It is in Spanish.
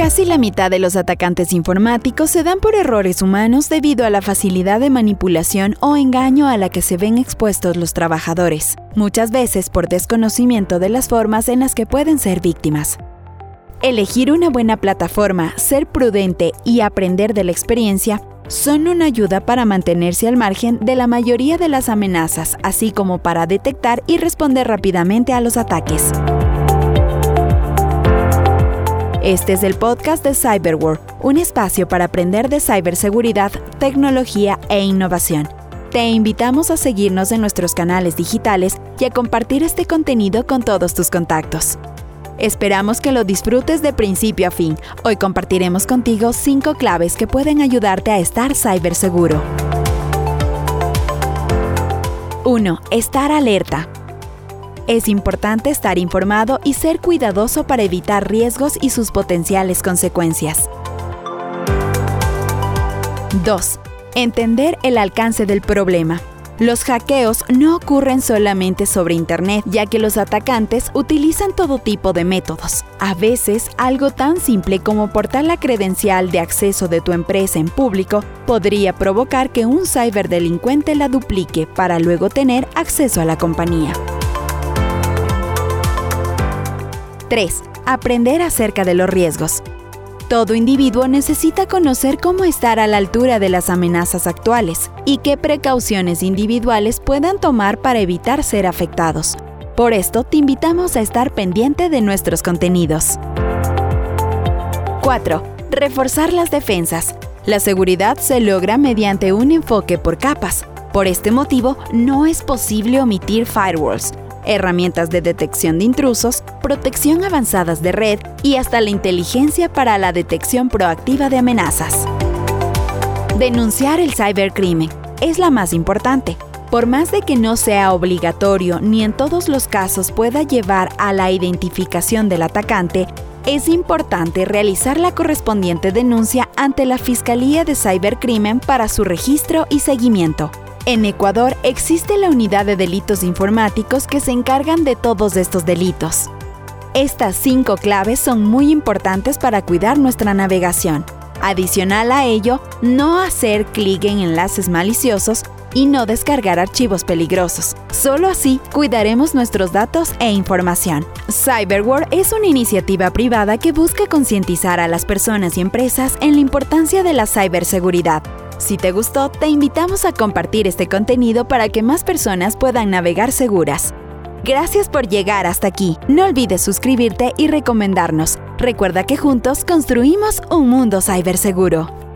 Casi la mitad de los atacantes informáticos se dan por errores humanos debido a la facilidad de manipulación o engaño a la que se ven expuestos los trabajadores, muchas veces por desconocimiento de las formas en las que pueden ser víctimas. Elegir una buena plataforma, ser prudente y aprender de la experiencia son una ayuda para mantenerse al margen de la mayoría de las amenazas, así como para detectar y responder rápidamente a los ataques. Este es el podcast de Cyberworld, un espacio para aprender de ciberseguridad, tecnología e innovación. Te invitamos a seguirnos en nuestros canales digitales y a compartir este contenido con todos tus contactos. Esperamos que lo disfrutes de principio a fin. Hoy compartiremos contigo cinco claves que pueden ayudarte a estar ciberseguro. 1. Estar alerta. Es importante estar informado y ser cuidadoso para evitar riesgos y sus potenciales consecuencias. 2. Entender el alcance del problema. Los hackeos no ocurren solamente sobre Internet, ya que los atacantes utilizan todo tipo de métodos. A veces, algo tan simple como portar la credencial de acceso de tu empresa en público podría provocar que un ciberdelincuente la duplique para luego tener acceso a la compañía. 3. Aprender acerca de los riesgos. Todo individuo necesita conocer cómo estar a la altura de las amenazas actuales y qué precauciones individuales puedan tomar para evitar ser afectados. Por esto te invitamos a estar pendiente de nuestros contenidos. 4. Reforzar las defensas. La seguridad se logra mediante un enfoque por capas. Por este motivo, no es posible omitir firewalls, herramientas de detección de intrusos, protección avanzadas de red y hasta la inteligencia para la detección proactiva de amenazas. Denunciar el cibercrimen es la más importante. Por más de que no sea obligatorio ni en todos los casos pueda llevar a la identificación del atacante, es importante realizar la correspondiente denuncia ante la Fiscalía de Cibercrimen para su registro y seguimiento. En Ecuador existe la unidad de delitos informáticos que se encargan de todos estos delitos. Estas cinco claves son muy importantes para cuidar nuestra navegación. Adicional a ello, no hacer clic en enlaces maliciosos y no descargar archivos peligrosos. Solo así cuidaremos nuestros datos e información. Cyberwar es una iniciativa privada que busca concientizar a las personas y empresas en la importancia de la ciberseguridad si te gustó, te invitamos a compartir este contenido para que más personas puedan navegar seguras. Gracias por llegar hasta aquí. No olvides suscribirte y recomendarnos. Recuerda que juntos construimos un mundo ciberseguro.